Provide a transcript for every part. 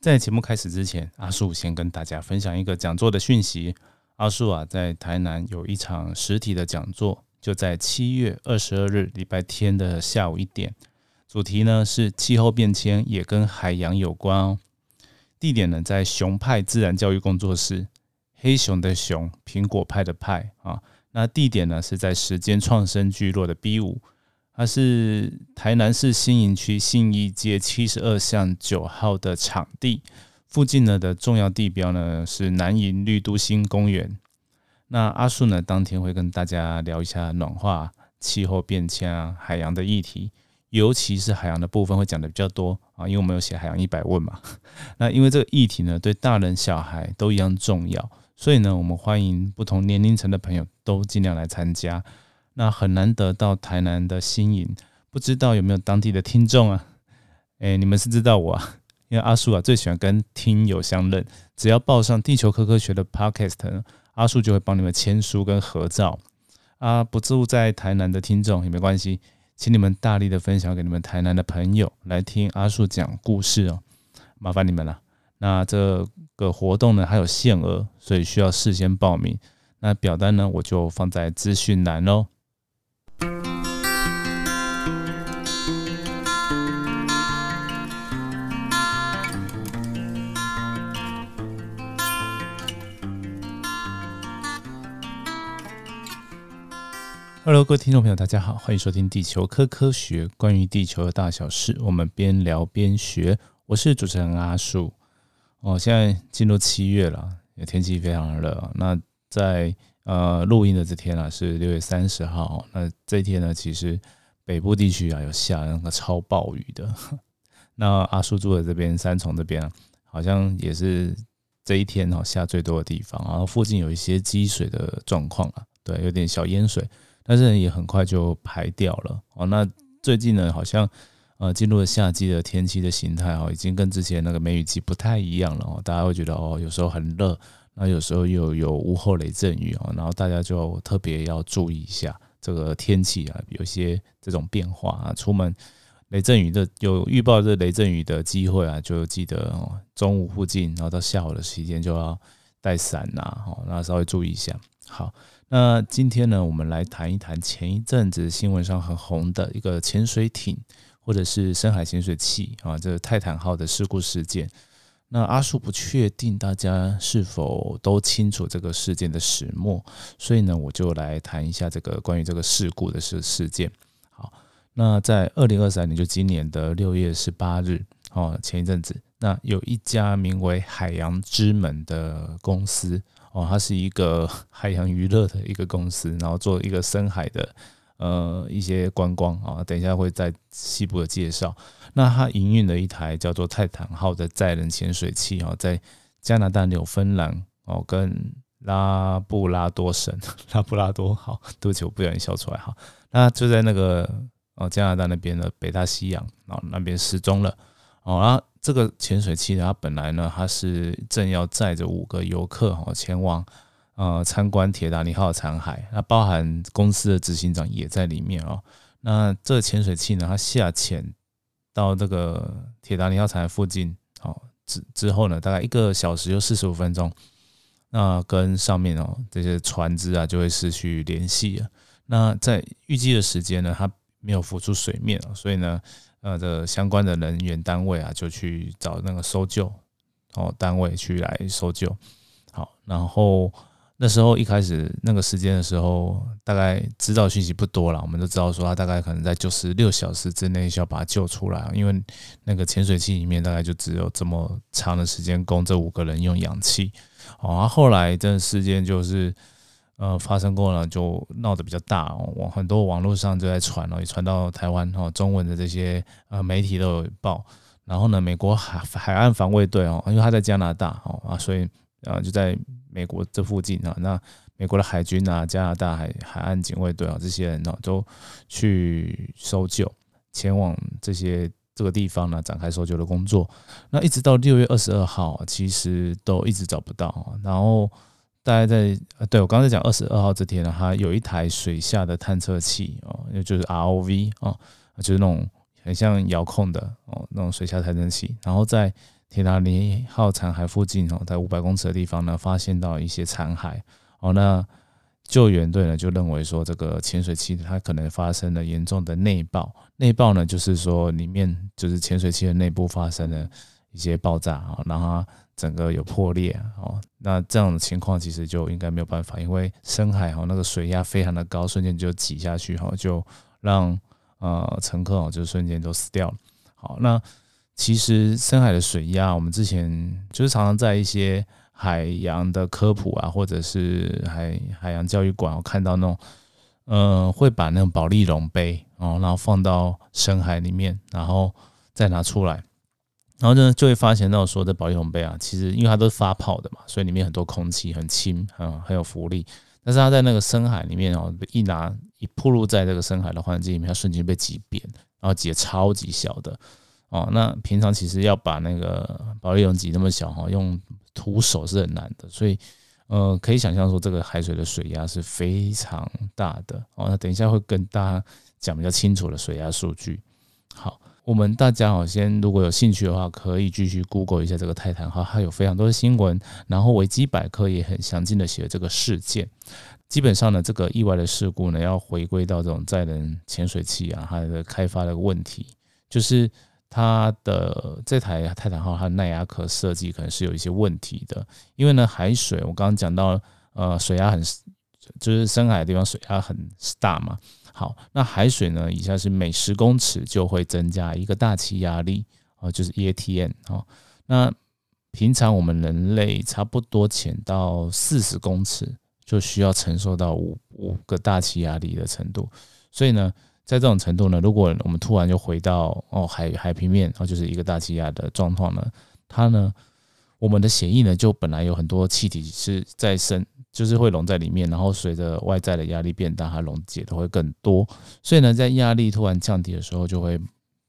在节目开始之前，阿树先跟大家分享一个讲座的讯息。阿树啊，在台南有一场实体的讲座，就在七月二十二日礼拜天的下午一点。主题呢是气候变迁也跟海洋有关哦。地点呢在熊派自然教育工作室，黑熊的熊，苹果派的派啊。那地点呢是在时间创生聚落的 B 五。它是台南市新营区信义街七十二巷九号的场地，附近呢的重要地标呢是南营绿都新公园。那阿树呢当天会跟大家聊一下暖化、气候变迁啊、海洋的议题，尤其是海洋的部分会讲的比较多啊，因为我们有写海洋一百问嘛。那因为这个议题呢对大人小孩都一样重要，所以呢我们欢迎不同年龄层的朋友都尽量来参加。那很难得到台南的新颖，不知道有没有当地的听众啊？哎，你们是知道我啊？因为阿树啊最喜欢跟听友相认，只要报上地球科科学的 podcast，阿树就会帮你们签书跟合照。啊，不住在台南的听众也没关系，请你们大力的分享给你们台南的朋友来听阿树讲故事哦，麻烦你们了。那这个活动呢还有限额，所以需要事先报名。那表单呢我就放在资讯栏喽。Hello，各位听众朋友，大家好，欢迎收听《地球科科学》，关于地球的大小事，我们边聊边学。我是主持人阿树。哦，现在进入七月了，天气非常热。那在呃录音的这天啊，是六月三十号。那这一天呢，其实北部地区啊有下那个超暴雨的。那阿树住的这边三重这边啊，好像也是这一天哦下最多的地方。然后附近有一些积水的状况啊，对，有点小淹水。但是也很快就排掉了哦。那最近呢，好像呃进入了夏季的天气的形态哦，已经跟之前那个梅雨季不太一样了哦。大家会觉得哦，有时候很热，那有时候又有午后雷阵雨哦，然后大家就特别要注意一下这个天气啊，有些这种变化啊。出门雷阵雨的有预报这雷阵雨的机会啊，就记得哦，中午附近，然后到下午的时间就要带伞呐，哦，那稍微注意一下。好。那今天呢，我们来谈一谈前一阵子新闻上很红的一个潜水艇或者是深海潜水器啊，这泰坦号的事故事件。那阿树不确定大家是否都清楚这个事件的始末，所以呢，我就来谈一下这个关于这个事故的事事件。好，那在二零二三年，就今年的六月十八日，哦，前一阵子，那有一家名为海洋之门的公司。哦，它是一个 海洋娱乐的一个公司，然后做一个深海的呃一些观光啊，等一下会在西部的介绍。那它营运的一台叫做泰坦号的载人潜水器哦，在加拿大纽芬兰哦跟拉布拉多省 拉布拉多，好，对不起，我不小心笑出来哈。那就在那个哦加拿大那边的北大西洋啊那边失踪了哦，然后。这个潜水器，它本来呢，它是正要载着五个游客哈前往呃参观铁达尼号残骸，那包含公司的执行长也在里面哦。那这个潜水器呢，它下潜到这个铁达尼号残骸附近哦之之后呢，大概一个小时又四十五分钟，那跟上面哦这些船只啊就会失去联系了。那在预计的时间呢，它没有浮出水面所以呢。呃的相关的人员单位啊，就去找那个搜救哦单位去来搜救。好，然后那时候一开始那个时间的时候，大概知道讯息不多了。我们都知道说他大概可能在九十六小时之内需要把他救出来，因为那个潜水器里面大概就只有这么长的时间供这五个人用氧气。哦，后来这事件就是。呃，发生过了就闹得比较大哦，网很多网络上就在传哦，也传到台湾哦，中文的这些呃媒体都有报。然后呢，美国海海岸防卫队哦，因为他在加拿大哦啊，所以呃就在美国这附近啊，那美国的海军啊，加拿大海海岸警卫队啊，这些人呢都去搜救，前往这些这个地方呢展开搜救的工作。那一直到六月二十二号，其实都一直找不到，然后。大概在呃，对我刚才讲二十二号这天呢，它有一台水下的探测器哦，也就是 ROV 哦，就是那种很像遥控的哦那种水下探测器。然后在铁达尼号残骸附近哦，在五百公尺的地方呢，发现到一些残骸哦。那救援队呢就认为说，这个潜水器它可能发生了严重的内爆。内爆呢，就是说里面就是潜水器的内部发生了一些爆炸啊，让它整个有破裂哦。那这样的情况其实就应该没有办法，因为深海哈那个水压非常的高，瞬间就挤下去哈，就让呃乘客哦就瞬间都死掉了。好，那。其实深海的水压，我们之前就是常常在一些海洋的科普啊，或者是海海洋教育馆，我看到那种，呃，会把那种保利龙杯哦，然后放到深海里面，然后再拿出来，然后呢就会发现那种说的保利龙杯啊，其实因为它都是发泡的嘛，所以里面很多空气很轻，嗯，很有浮力。但是它在那个深海里面哦，一拿一铺露在这个深海的环境里面，它瞬间被挤扁，然后挤得超级小的。哦，那平常其实要把那个保利龙挤那么小哈，用徒手是很难的，所以呃，可以想象说这个海水的水压是非常大的哦。那等一下会跟大家讲比较清楚的水压数据。好，我们大家好，先如果有兴趣的话，可以继续 Google 一下这个泰坦号，它有非常多的新闻，然后维基百科也很详尽的写了这个事件。基本上呢，这个意外的事故呢，要回归到这种载人潜水器啊，它的开发的问题，就是。它的这台泰坦号，它的耐压壳设计可能是有一些问题的，因为呢，海水我刚刚讲到，呃，水压很，就是深海的地方水压很大嘛。好，那海水呢，以下是每十公尺就会增加一个大气压力，啊，就是 EATM 哦。那平常我们人类差不多潜到四十公尺就需要承受到五五个大气压力的程度，所以呢。在这种程度呢，如果我们突然就回到哦海海平面，然后就是一个大气压的状况呢，它呢，我们的血液呢就本来有很多气体是在深，就是会溶在里面，然后随着外在的压力变大，它溶解的会更多，所以呢，在压力突然降低的时候，就会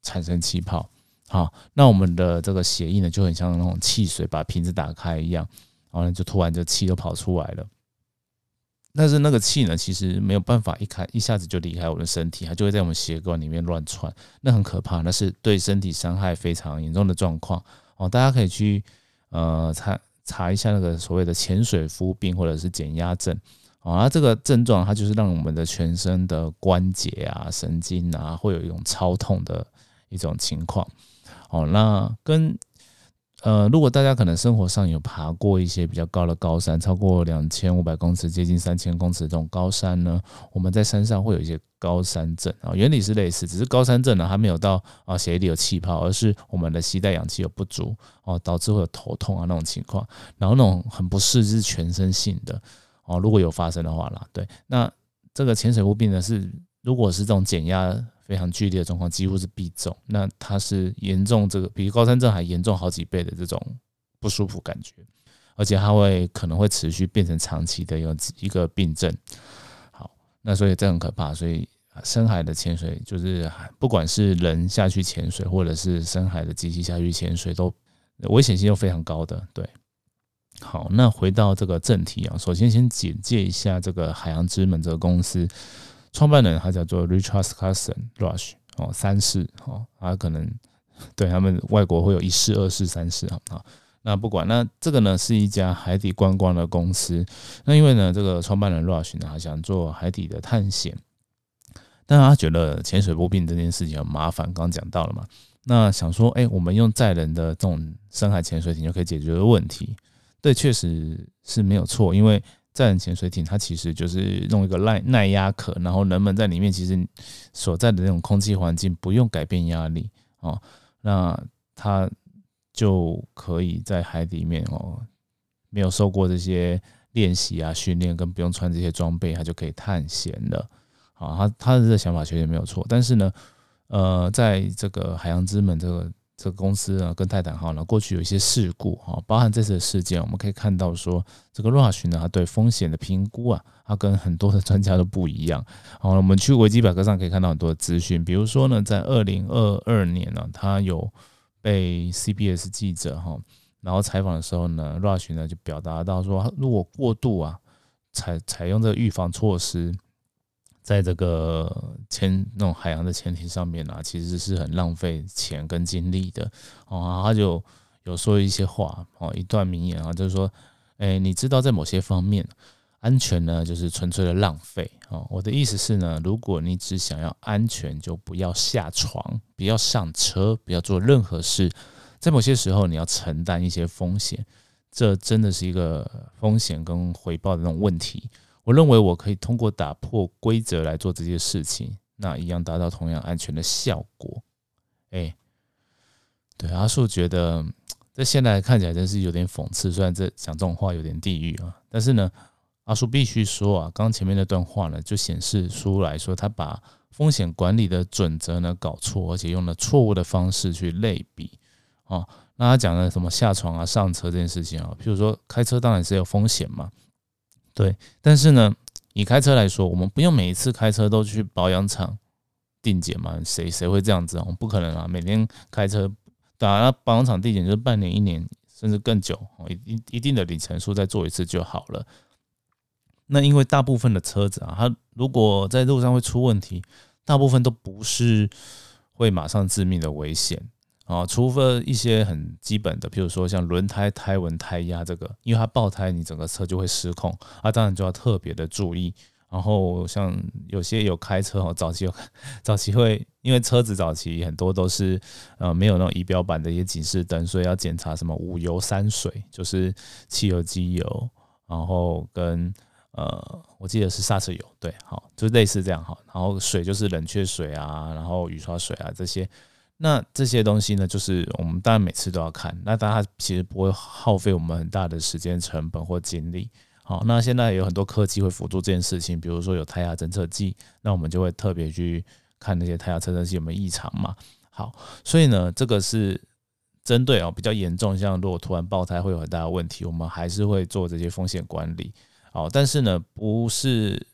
产生气泡。好，那我们的这个血液呢就很像那种汽水把瓶子打开一样，然后就突然就气都跑出来了。但是那个气呢，其实没有办法一开一下子就离开我们的身体，它就会在我们血管里面乱窜，那很可怕，那是对身体伤害非常严重的状况哦。大家可以去呃查查一下那个所谓的潜水夫病或者是减压症啊。这个症状它就是让我们的全身的关节啊、神经啊会有一种超痛的一种情况哦。那跟呃，如果大家可能生活上有爬过一些比较高的高山，超过两千五百公尺、接近三千公尺这种高山呢，我们在山上会有一些高山症啊，原理是类似，只是高山症呢还没有到啊血液里有气泡，而是我们的吸带氧气有不足哦，导致会有头痛啊那种情况，然后那种很不适是全身性的哦，如果有发生的话啦，对，那这个潜水部病呢是如果是这种减压。非常剧烈的状况，几乎是必中。那它是严重，这个比高山症还严重好几倍的这种不舒服感觉，而且它会可能会持续变成长期的一个一个病症。好，那所以这很可怕。所以深海的潜水，就是不管是人下去潜水，或者是深海的机器下去潜水，都危险性都非常高的。对，好，那回到这个正题啊，首先先简介一下这个海洋之门这个公司。创办人他叫做 Richard Carson Rush 哦，三世哦，他可能 对他们外国会有一世、二世、三世啊啊。那不管那这个呢，是一家海底观光的公司。那因为呢，这个创办人 Rush 呢，他想做海底的探险，但他觉得潜水不病这件事情很麻烦，刚刚讲到了嘛。那想说，哎，我们用载人的这种深海潜水艇就可以解决的问题。对，确实是没有错，因为。载人潜水艇，它其实就是弄一个耐耐压壳，然后人们在里面其实所在的那种空气环境不用改变压力哦，那它就可以在海里面哦，没有受过这些练习啊训练，跟不用穿这些装备，它就可以探险了。好，他他的这个想法确实没有错，但是呢，呃，在这个海洋之门这个。这个公司呢，跟泰坦号呢，过去有一些事故哈，包含这次的事件，我们可以看到说，这个 Rush 呢，它对风险的评估啊，它跟很多的专家都不一样。好，我们去维基百科上可以看到很多的资讯，比如说呢，在二零二二年呢，他有被 CBS 记者哈，然后采访的时候呢，Rush 呢就表达到说，如果过度啊，采采用这个预防措施。在这个潜那种海洋的潜艇上面啊，其实是很浪费钱跟精力的哦。他就有说一些话哦，一段名言啊，就是说，哎，你知道在某些方面，安全呢就是纯粹的浪费哦。我的意思是呢，如果你只想要安全，就不要下床，不要上车，不要做任何事。在某些时候，你要承担一些风险，这真的是一个风险跟回报的那种问题。我认为我可以通过打破规则来做这些事情，那一样达到同样安全的效果。哎。对阿树觉得，在现在看起来真是有点讽刺。虽然这讲这种话有点地狱啊，但是呢，阿树必须说啊，刚前面那段话呢，就显示出来说他把风险管理的准则呢搞错，而且用了错误的方式去类比啊。那他讲的什么下床啊、上车这件事情啊，譬如说开车当然是有风险嘛，对。但是呢，以开车来说，我们不用每一次开车都去保养厂定检嘛？谁谁会这样子啊？不可能啊，每天开车。打那保养厂定检就是半年、一年甚至更久哦，一一定的里程数再做一次就好了。那因为大部分的车子啊，它如果在路上会出问题，大部分都不是会马上致命的危险啊，除非一些很基本的，比如说像轮胎胎纹、胎压这个，因为它爆胎，你整个车就会失控啊，当然就要特别的注意。然后像有些有开车哦，早期有早期会因为车子早期很多都是呃没有那种仪表板的一些警示灯，所以要检查什么五油三水，就是汽油、机油，然后跟呃我记得是刹车油，对，好，就类似这样哈。然后水就是冷却水啊，然后雨刷水啊这些，那这些东西呢，就是我们当然每次都要看，那大家其实不会耗费我们很大的时间成本或精力。好，那现在有很多科技会辅助这件事情，比如说有胎压侦测器，那我们就会特别去看那些胎压侦测器有没有异常嘛。好，所以呢，这个是针对哦比较严重，像如果突然爆胎会有很大的问题，我们还是会做这些风险管理。好，但是呢，不是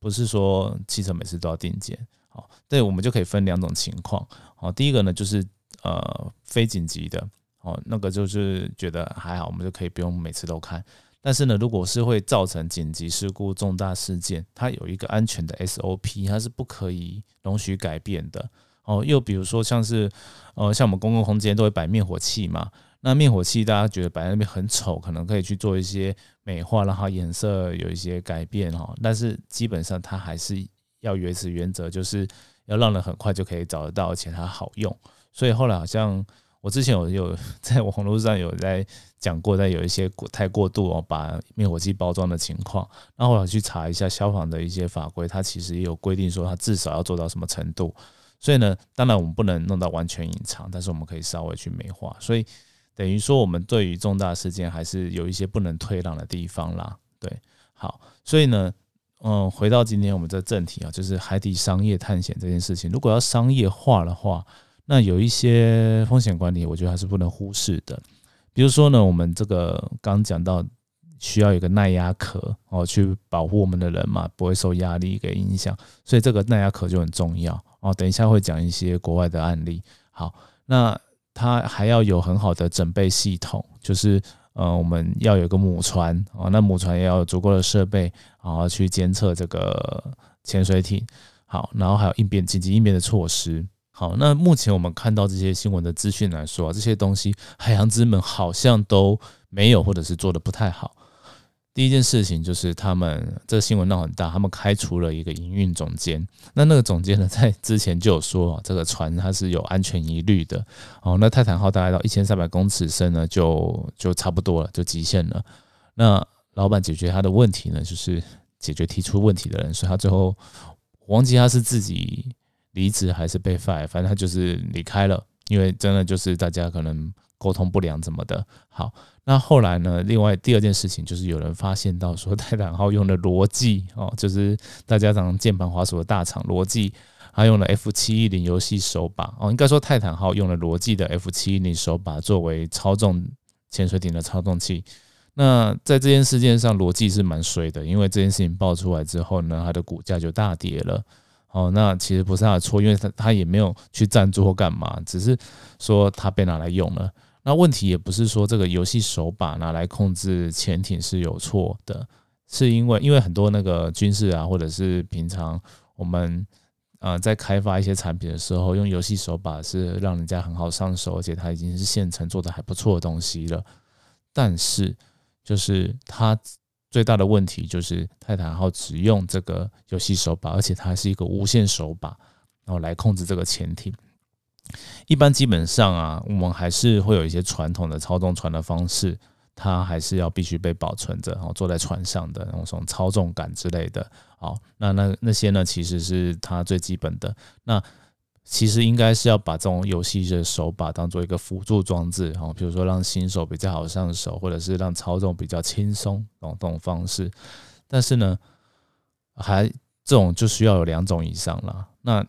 不是说汽车每次都要定检。好，对，我们就可以分两种情况。好，第一个呢就是呃非紧急的，哦，那个就是觉得还好，我们就可以不用每次都看。但是呢，如果是会造成紧急事故、重大事件，它有一个安全的 SOP，它是不可以容许改变的哦。又比如说，像是呃，像我们公共空间都会摆灭火器嘛，那灭火器大家觉得摆在那边很丑，可能可以去做一些美化，让它颜色有一些改变哈。但是基本上它还是要维持原则，就是要让人很快就可以找得到，而且它好用。所以后来好像。我之前有有在网络上有在讲过，在有一些过太过度哦，把灭火器包装的情况，然后我去查一下消防的一些法规，它其实也有规定说它至少要做到什么程度。所以呢，当然我们不能弄到完全隐藏，但是我们可以稍微去美化。所以等于说，我们对于重大事件还是有一些不能退让的地方啦。对，好，所以呢，嗯，回到今天我们的正题啊，就是海底商业探险这件事情，如果要商业化的话。那有一些风险管理，我觉得还是不能忽视的。比如说呢，我们这个刚讲到需要有个耐压壳哦，去保护我们的人嘛，不会受压力给影响，所以这个耐压壳就很重要哦。等一下会讲一些国外的案例。好，那它还要有很好的准备系统，就是呃，我们要有一个母船啊，那母船也要有足够的设备，然后去监测这个潜水艇。好，然后还有应变紧急应变的措施。好，那目前我们看到这些新闻的资讯来说，这些东西海洋之门好像都没有，或者是做的不太好。第一件事情就是他们这新闻闹很大，他们开除了一个营运总监。那那个总监呢，在之前就有说，这个船它是有安全疑虑的。哦，那泰坦号大概到一千三百公尺深呢，就就差不多了，就极限了。那老板解决他的问题呢，就是解决提出问题的人，所以他最后忘记他是自己。离职还是被 fire，反正他就是离开了，因为真的就是大家可能沟通不良怎么的。好，那后来呢？另外第二件事情就是有人发现到说泰坦号用的逻辑哦，就是大家常键盘滑鼠的大厂逻辑，他用了 F 七一零游戏手把哦，应该说泰坦号用了逻辑的 F 七一零手把作为操纵潜水艇的操纵器。那在这件事件上，逻辑是蛮衰的，因为这件事情爆出来之后呢，它的股价就大跌了。哦，那其实不是他的错，因为他他也没有去赞助或干嘛，只是说他被拿来用了。那问题也不是说这个游戏手把拿来控制潜艇是有错的，是因为因为很多那个军事啊，或者是平常我们呃在开发一些产品的时候，用游戏手把是让人家很好上手，而且它已经是现成做的还不错的东西了。但是就是它最大的问题就是泰坦号只用这个游戏手把，而且它是一个无线手把，然后来控制这个潜艇。一般基本上啊，我们还是会有一些传统的操纵船的方式，它还是要必须被保存着，然后坐在船上的那种操纵杆之类的。好，那那那些呢，其实是它最基本的。那其实应该是要把这种游戏的手把当做一个辅助装置，哈，比如说让新手比较好上手，或者是让操纵比较轻松，这种这种方式。但是呢，还这种就需要有两种以上了。那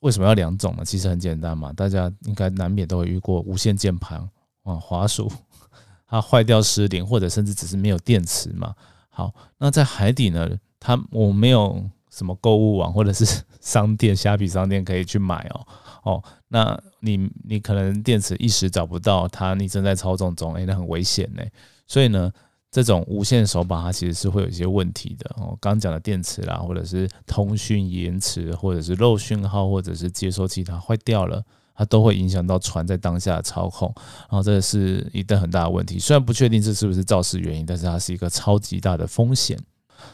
为什么要两种呢？其实很简单嘛，大家应该难免都会遇过无线键盘啊，滑鼠 它坏掉失灵，或者甚至只是没有电池嘛。好，那在海底呢，它我没有什么购物网或者是 商店、虾皮商店可以去买哦。哦，那你你可能电池一时找不到，它你正在操纵中，哎，那很危险呢。所以呢。这种无线手把它其实是会有一些问题的哦。刚讲的电池啦，或者是通讯延迟，或者是漏讯号，或者是接收器它坏掉了，它都会影响到船在当下的操控。然后这是一个很大的问题。虽然不确定这是不是肇事原因，但是它是一个超级大的风险。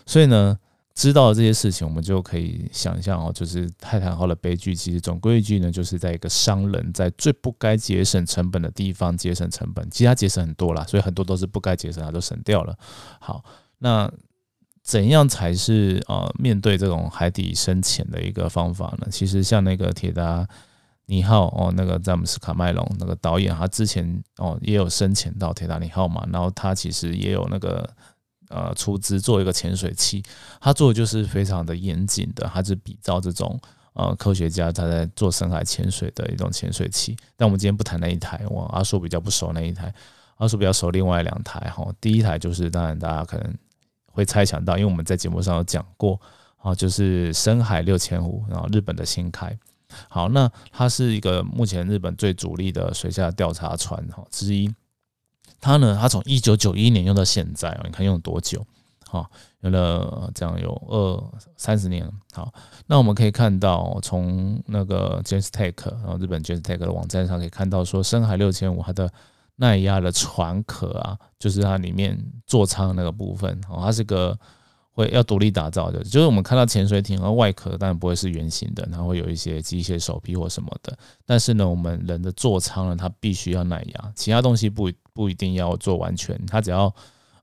所以呢。知道这些事情，我们就可以想象哦，就是泰坦号的悲剧，其实总归一句呢，就是在一个商人，在最不该节省成本的地方节省成本，其他节省很多啦，所以很多都是不该节省，它都省掉了。好，那怎样才是呃面对这种海底深潜的一个方法呢？其实像那个铁达尼号哦，那个詹姆斯卡麦隆那个导演，他之前哦也有深潜到铁达尼号嘛，然后他其实也有那个。呃，出资做一个潜水器，他做的就是非常的严谨的，他是比照这种呃科学家他在做深海潜水的一种潜水器。但我们今天不谈那一台，我阿叔比较不熟那一台，阿叔比较熟另外两台哈。第一台就是当然大家可能会猜想到，因为我们在节目上有讲过啊，就是深海六千五，然后日本的新开。好，那它是一个目前日本最主力的水下调查船哈之一。它呢？它从一九九一年用到现在啊，你看用了多久？好，用了这样有二三十年。好，那我们可以看到，从那个 James Tech，然后日本 James Tech 的网站上可以看到，说深海六千五它的耐压的船壳啊，就是它里面座舱那个部分，哦，它是个。会要独立打造的，就是我们看到潜水艇和外壳当然不会是圆形的，它会有一些机械手臂或什么的。但是呢，我们人的座舱呢，它必须要耐压，其他东西不不一定要做完全，它只要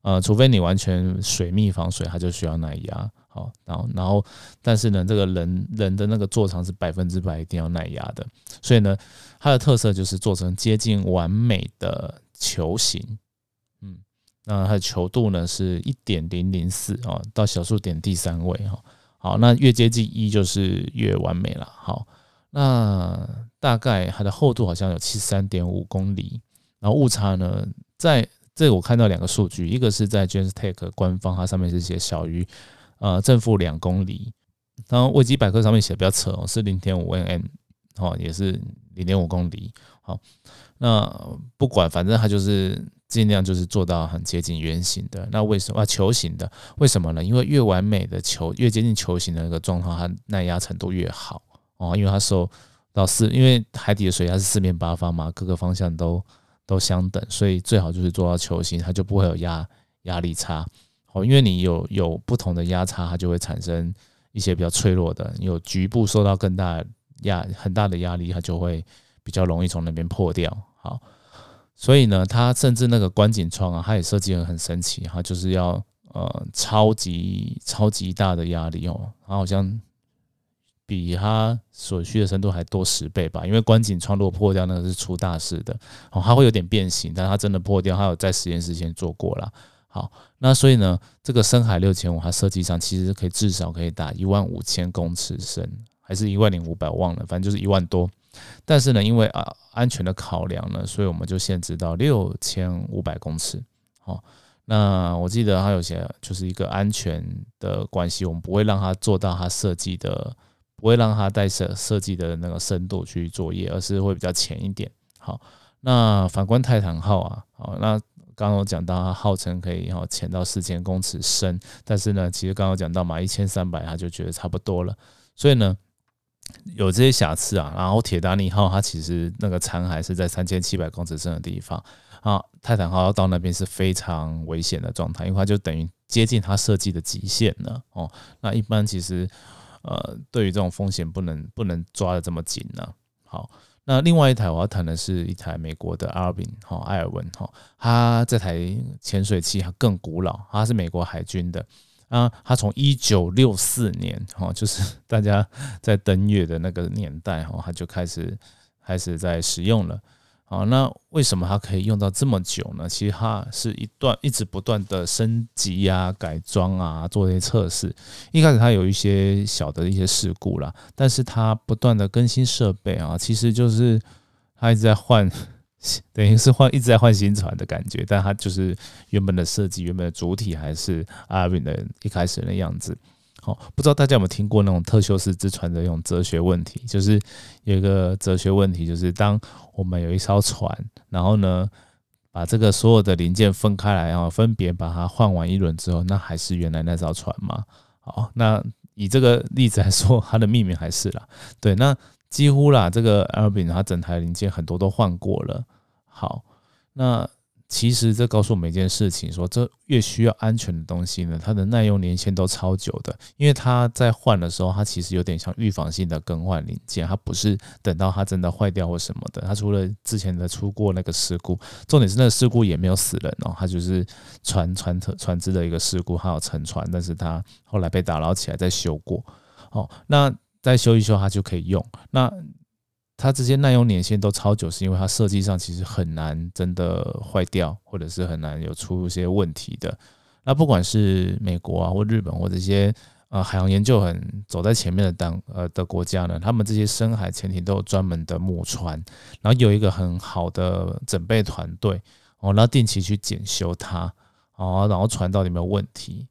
呃，除非你完全水密防水，它就需要耐压。好，然后然后，但是呢，这个人人的那个座舱是百分之百一定要耐压的，所以呢，它的特色就是做成接近完美的球形。那它的球度呢是一点零零四啊，到小数点第三位哈。好，那越接近一就是越完美了。好，那大概它的厚度好像有七十三点五公里，然后误差呢，在这我看到两个数据，一个是在 JansTech 官方，它上面是写小于呃正负两公里，然后维基百科上面写的比较扯哦，是零点五 nm 哦也是零点五公里。好，那不管反正它就是。尽量就是做到很接近圆形的，那为什么啊球形的？为什么呢？因为越完美的球，越接近球形的那个状况，它耐压程度越好哦。因为它受到四，因为海底的水压是四面八方嘛，各个方向都都相等，所以最好就是做到球形，它就不会有压压力差哦。因为你有有不同的压差，它就会产生一些比较脆弱的，有局部受到更大压很大的压力，它就会比较容易从那边破掉。好。所以呢，它甚至那个观景窗啊，它也设计的很神奇哈，就是要呃超级超级大的压力哦，它好像比它所需的深度还多十倍吧。因为观景窗如果破掉，那个是出大事的哦，它会有点变形，但它真的破掉，它有在实验室先做过了。好，那所以呢，这个深海六千五，它设计上其实可以至少可以打一万五千公尺深，还是一万零五百，忘了，反正就是一万多。但是呢，因为啊安全的考量呢，所以我们就限制到六千五百公尺。好，那我记得它有些就是一个安全的关系，我们不会让它做到它设计的，不会让它带设设计的那个深度去作业，而是会比较浅一点。好，那反观泰坦号啊，好，那刚刚我讲到它号称可以哈潜到四千公尺深，但是呢，其实刚刚讲到嘛，一千三百它就觉得差不多了，所以呢。有这些瑕疵啊。然后铁达尼号它其实那个残骸是在三千七百公尺深的地方啊，泰坦号要到那边是非常危险的状态，因为它就等于接近它设计的极限了哦。那一般其实呃，对于这种风险不能不能抓的这么紧呢。好。那另外一台我要谈的是一台美国的阿尔宾哈埃尔文哈，它这台潜水器它更古老，它是美国海军的啊，它从一九六四年哈，就是大家在登月的那个年代哈，它就开始开始在使用了。好，那为什么它可以用到这么久呢？其实它是一段一直不断的升级啊、改装啊，做一些测试。一开始它有一些小的一些事故啦，但是它不断的更新设备啊，其实就是它一直在换，等于是换一直在换新船的感觉。但它就是原本的设计、原本的主体还是阿尔的一开始的样子。好，不知道大家有没有听过那种特修斯之船的那种哲学问题？就是有一个哲学问题，就是当我们有一艘船，然后呢，把这个所有的零件分开来，然后分别把它换完一轮之后，那还是原来那艘船吗？好，那以这个例子来说，它的命名还是啦。对，那几乎啦，这个 a l b n 它整台零件很多都换过了。好，那。其实这告诉我们一件事情，说这越需要安全的东西呢，它的耐用年限都超久的。因为它在换的时候，它其实有点像预防性的更换零件，它不是等到它真的坏掉或什么的。它除了之前的出过那个事故，重点是那个事故也没有死人哦，它就是船船特船只的一个事故，它有沉船，但是它后来被打捞起来再修过。哦，那再修一修它就可以用。那它这些耐用年限都超久，是因为它设计上其实很难真的坏掉，或者是很难有出一些问题的。那不管是美国啊，或日本，或这些呃海洋研究很走在前面的当呃的国家呢，他们这些深海潜艇都有专门的母船，然后有一个很好的准备团队哦，然后定期去检修它哦，然后船到底没有问题。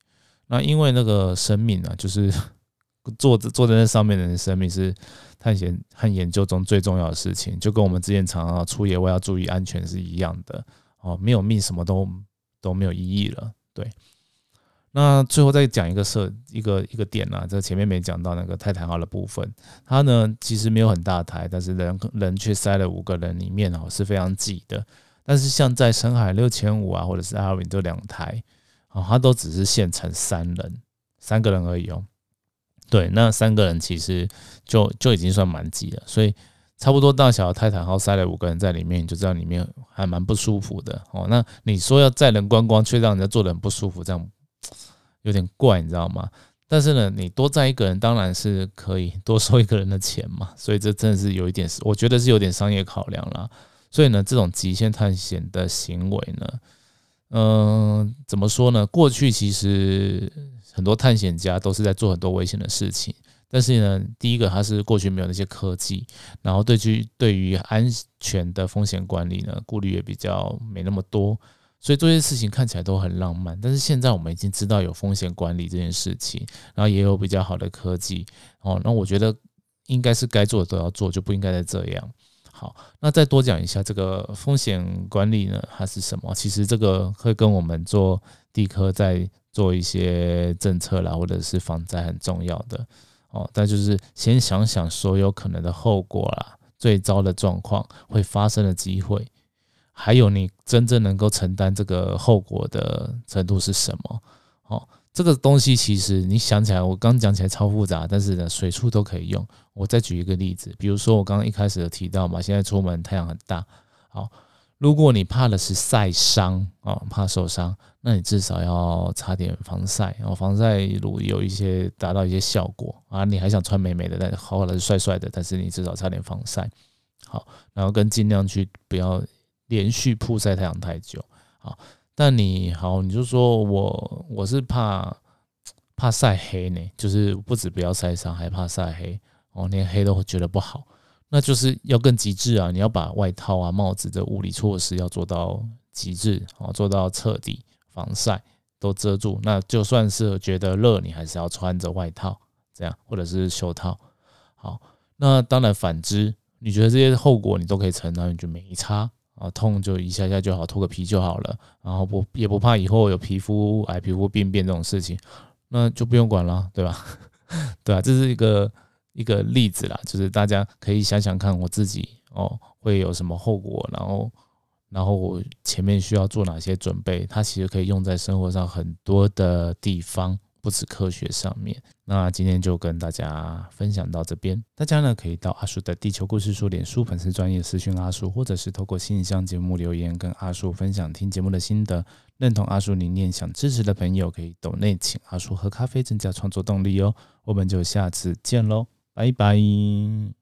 那因为那个生命呢，就是坐着坐在那上面的人生命是。探险和研究中最重要的事情，就跟我们之前常常出野外要注意安全是一样的哦。没有命，什么都都没有意义了。对，那最后再讲一个设一个一个点啊，这前面没讲到那个泰坦号的部分，它呢其实没有很大台，但是人人却塞了五个人里面哦，是非常挤的。但是像在深海六千五啊，或者是阿尔文这两台啊，它都只是限成三人，三个人而已哦。对，那三个人其实就就已经算蛮挤了，所以差不多大小的泰坦号塞了五个人在里面，你就知道里面还蛮不舒服的哦。那你说要载人观光，却让人家坐的很不舒服，这样有点怪，你知道吗？但是呢，你多载一个人当然是可以多收一个人的钱嘛，所以这真的是有一点，我觉得是有点商业考量啦。所以呢，这种极限探险的行为呢，嗯，怎么说呢？过去其实。很多探险家都是在做很多危险的事情，但是呢，第一个他是过去没有那些科技，然后对于对于安全的风险管理呢，顾虑也比较没那么多，所以这些事情看起来都很浪漫。但是现在我们已经知道有风险管理这件事情，然后也有比较好的科技哦，那我觉得应该是该做的都要做，就不应该再这样。好，那再多讲一下这个风险管理呢，它是什么？其实这个会跟我们做地科在做一些政策啦，或者是防灾很重要的哦。但就是先想想所有可能的后果啦，最糟的状况会发生的机会，还有你真正能够承担这个后果的程度是什么？哦。这个东西其实你想起来，我刚讲起来超复杂，但是呢，随处都可以用。我再举一个例子，比如说我刚刚一开始有提到嘛，现在出门太阳很大，好，如果你怕的是晒伤啊，怕受伤，那你至少要擦点防晒，然后防晒乳有一些达到一些效果啊。你还想穿美美的，但好好的帅帅的，但是你至少擦点防晒，好，然后跟尽量去不要连续曝晒太阳太久，好。但你好，你就说我我是怕怕晒黑呢，就是不止不要晒伤，还怕晒黑哦，连黑都觉得不好，那就是要更极致啊！你要把外套啊、帽子的物理措施要做到极致啊，做到彻底防晒都遮住。那就算是觉得热，你还是要穿着外套这样，或者是袖套。好，那当然反之，你觉得这些后果你都可以承担，你就没差。啊，痛就一下下就好，脱个皮就好了，然后不也不怕以后有皮肤癌、皮肤病变这种事情，那就不用管了，对吧？对啊，这是一个一个例子啦，就是大家可以想想看，我自己哦会有什么后果，然后然后我前面需要做哪些准备，它其实可以用在生活上很多的地方。不止科学上面，那今天就跟大家分享到这边。大家呢可以到阿叔的地球故事书脸书粉丝专业私讯阿叔，或者是透过信箱节目留言跟阿叔分享听节目的心得。认同阿叔理念想支持的朋友，可以抖内请阿叔喝咖啡增加创作动力哦。我们就下次见喽，拜拜。